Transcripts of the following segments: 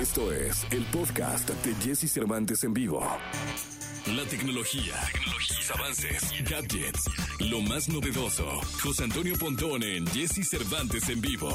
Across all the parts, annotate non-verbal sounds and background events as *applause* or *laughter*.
Esto es el podcast de Jesse Cervantes en vivo. La tecnología, tecnologías, avances, gadgets, lo más novedoso. José Antonio Pontón en Jesse Cervantes en vivo.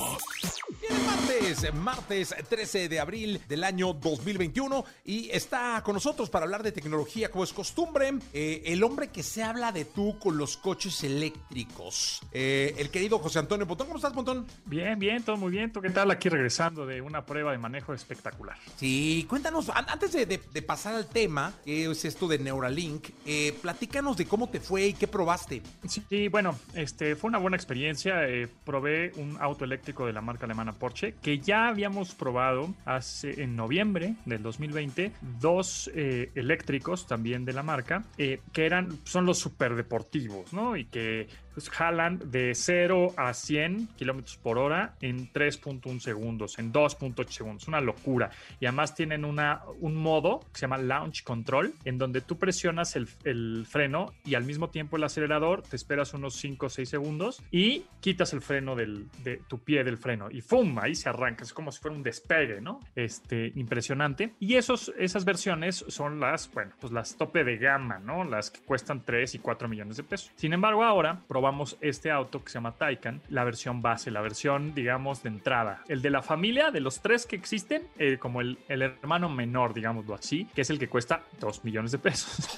Martes, martes 13 de abril del año 2021 y está con nosotros para hablar de tecnología como es costumbre, eh, el hombre que se habla de tú con los coches eléctricos, eh, el querido José Antonio Pontón. ¿Cómo estás, Pontón? Bien, bien, todo muy bien. ¿Tú qué tal? Aquí regresando de una prueba de manejo espectacular. Sí, cuéntanos, an- antes de, de- de pasar al tema, que es esto de Neuralink, eh, platícanos de cómo te fue y qué probaste. Sí, bueno, este fue una buena experiencia. probé un auto eléctrico de la marca alemana Porsche que ya habíamos probado hace en noviembre del 2020 dos eh, eléctricos también de la marca eh, que eran son los superdeportivos, ¿no? Y que pues, jalan de 0 a 100 kilómetros por hora en 3.1 segundos, en 2.8 segundos. Una locura. Y además tienen una, un modo que se llama Launch Control, en donde tú presionas el, el freno y al mismo tiempo el acelerador, te esperas unos 5 o 6 segundos y quitas el freno del, de tu pie del freno. Y ¡fum! Ahí se arranca. Es como si fuera un despegue, ¿no? Este, impresionante. Y esos, esas versiones son las, bueno, pues las tope de gama, ¿no? Las que cuestan 3 y 4 millones de pesos. Sin embargo, ahora probamos este auto que se llama Taycan, la versión base, la versión, digamos, de entrada. El de la familia, de los tres que existen, eh, como el, el hermano menor, digámoslo así, que es el que cuesta 2 millones de pesos.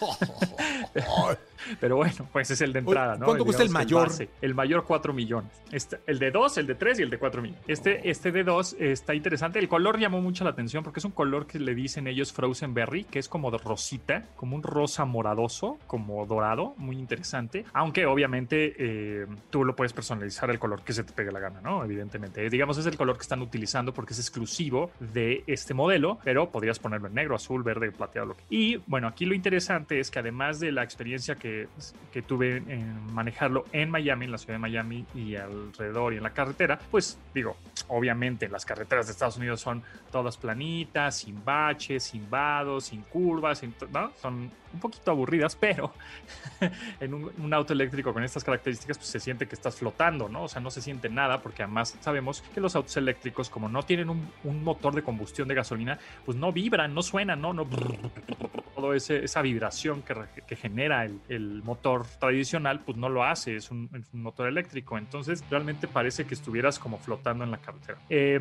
*laughs* Pero bueno, pues es el de entrada, ¿no? ¿Cuánto cuesta el mayor? base. El mayor 4 millones. Este, el de 2, el de 3 y el de 4 millones. Este, este de 2 está interesante. El color llamó mucho la atención porque es un color que le dicen ellos Frozen Berry, que es como rosita, como un rosa moradoso, como dorado, muy interesante. Aunque obviamente eh, tú lo puedes personalizar el color que se te pegue la gana, ¿no? Evidentemente. Digamos, es el color que están utilizando porque es exclusivo de este modelo, pero podrías ponerlo en negro, azul, verde, plateado. Y bueno, aquí lo interesante es que además de la experiencia que, que tuve en manejarlo en Miami, en la ciudad de Miami y alrededor y en la carretera, pues digo, obviamente las carreteras de Estados Unidos son todas planitas, sin baches, sin vados, sin curvas, sin ¿no? son un poquito aburridas, pero *laughs* en un, auto eléctrico con estas características pues se siente que estás flotando, ¿no? O sea, no se siente nada porque además sabemos que los autos eléctricos como no tienen un, motor de combustión de gasolina, pues no vibran, no suenan, ¿no? no *laughs* todo esa vibración que, que genera el, el motor tradicional, pues no lo hace, es un, es un motor eléctrico. Entonces realmente parece que estuvieras como flotando en la carretera. Eh,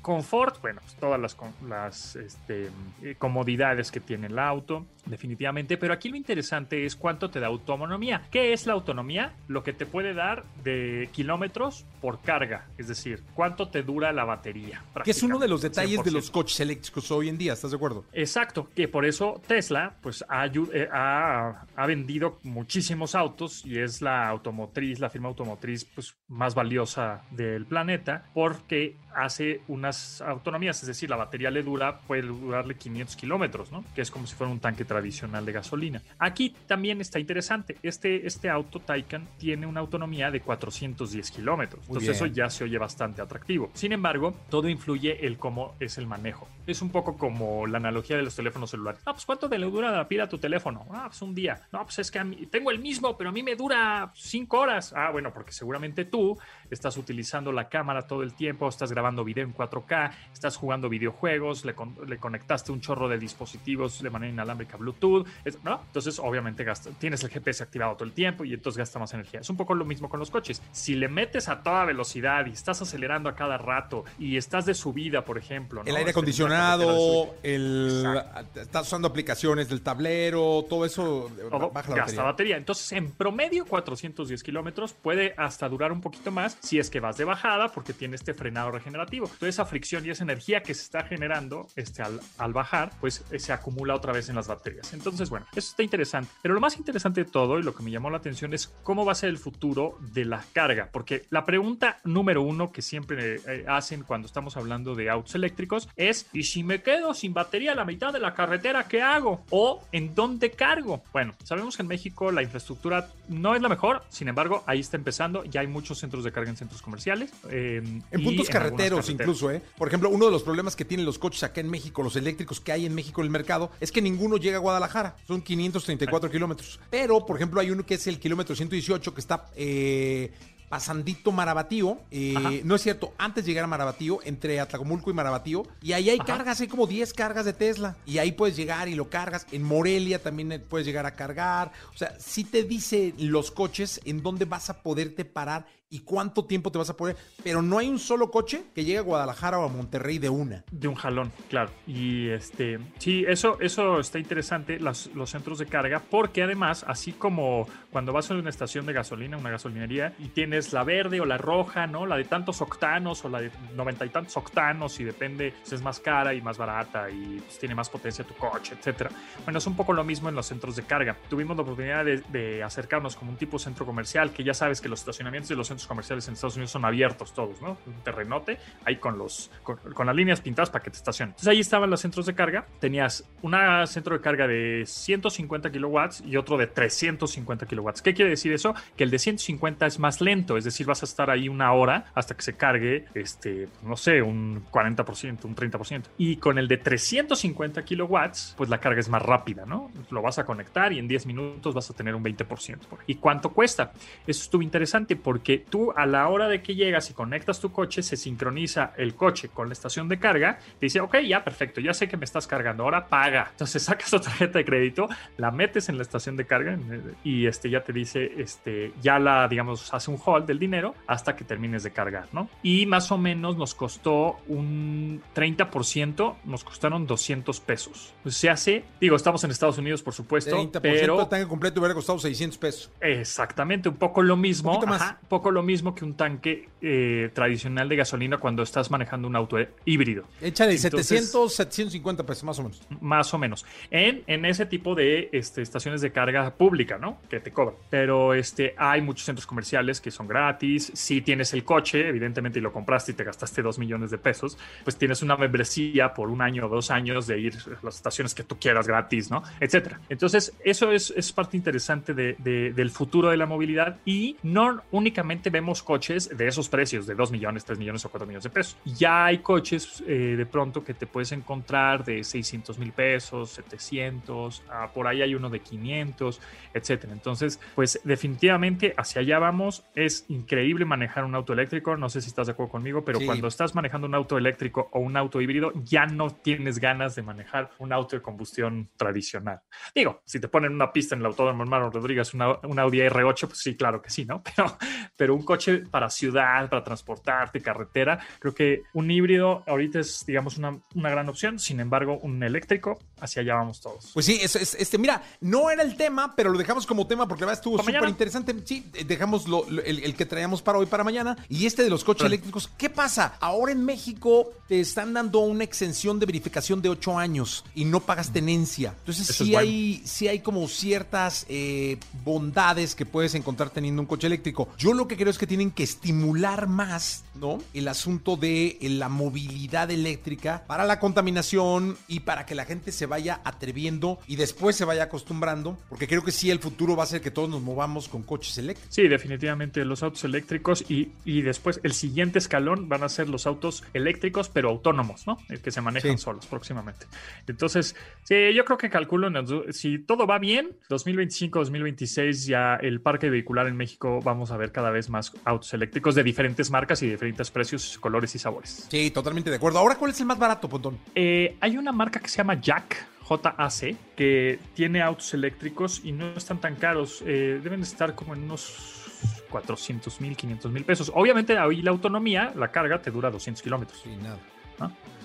confort, bueno, pues todas las, las este, eh, comodidades que tiene el auto, definitivamente. Pero aquí lo interesante es cuánto te da autonomía. ¿Qué es la autonomía? Lo que te puede dar de kilómetros por carga, es decir, cuánto te dura la batería. Que es uno de los detalles de 100%. los coches eléctricos hoy en día, ¿estás de acuerdo? Exacto, que por eso Tesla pues ha, eh, ha, ha vendido muchísimos autos y es la automotriz, la firma automotriz pues más valiosa del planeta porque hace unas autonomías, es decir, la batería le dura, puede durarle 500 kilómetros, ¿no? Que es como si fuera un tanque tradicional de gasolina. Aquí también está interesante, este, este auto Taycan tiene una autonomía de 410 kilómetros, entonces eso ya se oye bastante atractivo. Sin embargo, todo influye el cómo es el manejo. Es un poco como la analogía de los teléfonos celulares. Ah, pues ¿cuánto te le dura la pila a tu teléfono? Ah, pues un día. No, pues es que a mí, tengo el mismo, pero a mí me dura cinco horas. Ah, bueno, porque seguramente tú estás utilizando la cámara todo el tiempo, estás grabando video en 4K, estás jugando videojuegos, le, con- le conectaste un chorro de dispositivos de manera inalámbrica Bluetooth, ¿no? Entonces, obviamente, gasta, tienes el GPS activado todo el tiempo y entonces gasta más energía. Es un poco lo mismo con los coches. Si le metes a toda velocidad y estás acelerando a cada rato y estás de subida, por ejemplo, ¿no? El aire Este, acondicionado, el, estás usando aplicaciones del tablero, todo eso eh, baja la gasta batería. batería. Entonces, en promedio, 410 kilómetros puede hasta durar un poquito más si es que vas de bajada, porque tiene este frenado regenerativo. Toda esa fricción y esa energía que se está generando este, al, al bajar, pues eh, se acumula otra vez en las baterías. Entonces, bueno, eso está interesante. Pero lo más interesante de todo y lo que me llamó la atención es cómo va a ser el futuro de la carga, porque la pregunta número uno que siempre eh, hacen cuando estamos hablando de autos eléctricos es: ¿y si me quedo sin batería a la mitad de la carretera, qué hago? ¿O en dónde cargo? Bueno, sabemos que en México la infraestructura no es la mejor, sin embargo, ahí está empezando. Ya hay muchos centros de carga en centros comerciales. eh, En puntos carreteros incluso, ¿eh? Por ejemplo, uno de los problemas que tienen los coches acá en México, los eléctricos que hay en México en el mercado, es que ninguno llega a Guadalajara. Son 534 kilómetros. Pero, por ejemplo, hay uno que es el kilómetro 118 que está... eh, pasandito Marabatío. Eh, no es cierto, antes de llegar a Marabatío, entre Atlacomulco y Marabatío. Y ahí hay cargas, hay como 10 cargas de Tesla. Y ahí puedes llegar y lo cargas. En Morelia también puedes llegar a cargar. O sea, sí te dice los coches en dónde vas a poderte parar y cuánto tiempo te vas a poner. Pero no hay un solo coche que llegue a Guadalajara o a Monterrey de una. De un jalón, claro. Y este, sí, eso, eso está interesante, los centros de carga, porque además, así como cuando vas a una estación de gasolina, una gasolinería, y tienes la verde o la roja, ¿no? La de tantos octanos o la de noventa y tantos octanos, y depende, si es más cara y más barata y pues, tiene más potencia tu coche, etcétera. Bueno, es un poco lo mismo en los centros de carga. Tuvimos la oportunidad de, de acercarnos como un tipo centro comercial, que ya sabes que los estacionamientos de los centros comerciales en Estados Unidos son abiertos todos, ¿no? Un terrenote, ahí con los con, las líneas pintadas para que te estacionen. Entonces ahí estaban los centros de carga. Tenías un centro de carga de 150 kilowatts y otro de 350 kilowatts. ¿Qué quiere decir eso? Que el de 150 es más lento, es decir, vas a estar ahí una hora hasta que se cargue, este, no sé, un 40%, un 30%. Y con el de 350 kilowatts, pues la carga es más rápida, ¿no? Lo vas a conectar y en 10 minutos vas a tener un 20%. ¿Y cuánto cuesta? Eso estuvo interesante porque tú a la hora de que llegas y conectas tu coche, se sincroniza el coche con la estación de carga, te dice, ok, ya, perfecto, ya sé que me estás cargando, ahora paga. Entonces *laughs* sacas tu tarjeta de crédito, la metes en la estación de carga y este ya te dice, este, ya la, digamos, hace un hold del dinero hasta que termines de cargar, ¿no? Y más o menos nos costó un 30%, nos costaron 200 pesos. Pues se hace, digo, estamos en Estados Unidos, por supuesto, 30% pero... tanque completo hubiera costado 600 pesos. Exactamente, un poco lo mismo. Un, un poco lo mismo que un tanque eh, tradicional de gasolina cuando estás manejando un auto híbrido. Échale 700, 750 pesos, más o menos. Más o menos. En, en ese tipo de este, estaciones de carga pública, ¿no? Que te cobran. Pero este, hay muchos centros comerciales que son gratis. Si tienes el coche, evidentemente, y lo compraste y te gastaste 2 millones de pesos, pues tienes una membresía por un año o dos años de ir a las estaciones que tú quieras gratis, ¿no? Etcétera. Entonces, eso es, es parte interesante de, del futuro de la movilidad y no únicamente vemos coches de esos precios, de 2 millones, 3 millones o 4 millones de pesos. Ya hay coches eh, de pronto que te puedes encontrar de 600 mil pesos, 700, ah, por ahí hay uno de 500, etcétera. Entonces, pues definitivamente hacia allá vamos. Es increíble manejar un auto eléctrico. No sé si estás de acuerdo conmigo, pero cuando estás manejando un auto eléctrico o un auto híbrido, ya no tienes ganas de manejar un auto de combustión tradicional. Digo, si te ponen una pista en el autódromo hermano Rodríguez, una, un Audi R8, pues sí, claro que sí, ¿no? *laughs* Pero, pero un coche para ciudad, para transportarte, carretera. Creo que un híbrido ahorita es, digamos, una, una gran opción. Sin embargo, un eléctrico, hacia allá vamos todos. Pues sí, es, este, mira, no era el tema, pero lo dejamos como tema porque la verdad estuvo súper interesante. Sí, dejamos el, que traíamos para hoy, para mañana. Y este de los coches eléctricos, ¿qué pasa? Ahora en México te están dando una exención de verificación de 8 años y no pagas tenencia. Entonces sí, hay, sí hay como ciertas eh, bondades que puedes encontrar teniendo un coche eléctrico. Yo lo que creo es que tienen que estimular más, ¿no? El asunto de eh, la movilidad eléctrica para la contaminación y para que la gente se vaya atreviendo y después se vaya acostumbrando, porque creo que sí el futuro va a ser que todos nos movamos con coches eléctricos. Sí, definitivamente los autos eléctricos y, y después el siguiente escalón van a ser los autos eléctricos pero autónomos, ¿no? El que se manejan solos próximamente. Entonces, sí, yo creo que calculo, si todo va bien, 2025-2026 ya el parque vehicular en México vamos a ver cada vez más autos eléctricos de diferentes marcas y diferentes precios, colores y sabores. Sí, totalmente de acuerdo. Ahora, ¿cuál es el más barato, Pontón? Eh, hay una marca que se llama Jack. JAC, que tiene autos eléctricos y no están tan caros. Eh, deben estar como en unos 400 mil, 500 mil pesos. Obviamente ahí la autonomía, la carga te dura 200 kilómetros. Sí, nada.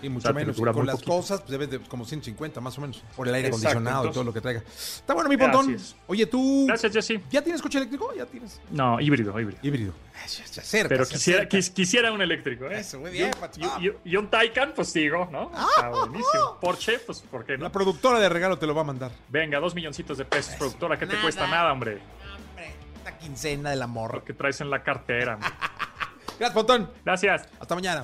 Y mucho menos. Con las cosas, pues debe de como 150 más o menos. Por el aire acondicionado y todo lo que traiga. Está bueno, mi pontón. Oye, tú. Gracias, Jesse. ¿Ya tienes coche eléctrico? ¿Ya tienes? No, híbrido, híbrido. Híbrido. Pero quisiera, quisiera un eléctrico, ¿eh? Eso, muy bien, y, y, un Taycan, pues digo, ¿no? Ah. Está buenísimo. Porsche, pues, ¿por qué no? La productora de regalo te lo va a mandar. Venga, dos milloncitos de pesos, productora. ¿Qué te cuesta nada, hombre? Hombre, esta quincena del amor. Lo que traes en la cartera. *laughs* Gracias, Pontón. Gracias. Hasta mañana.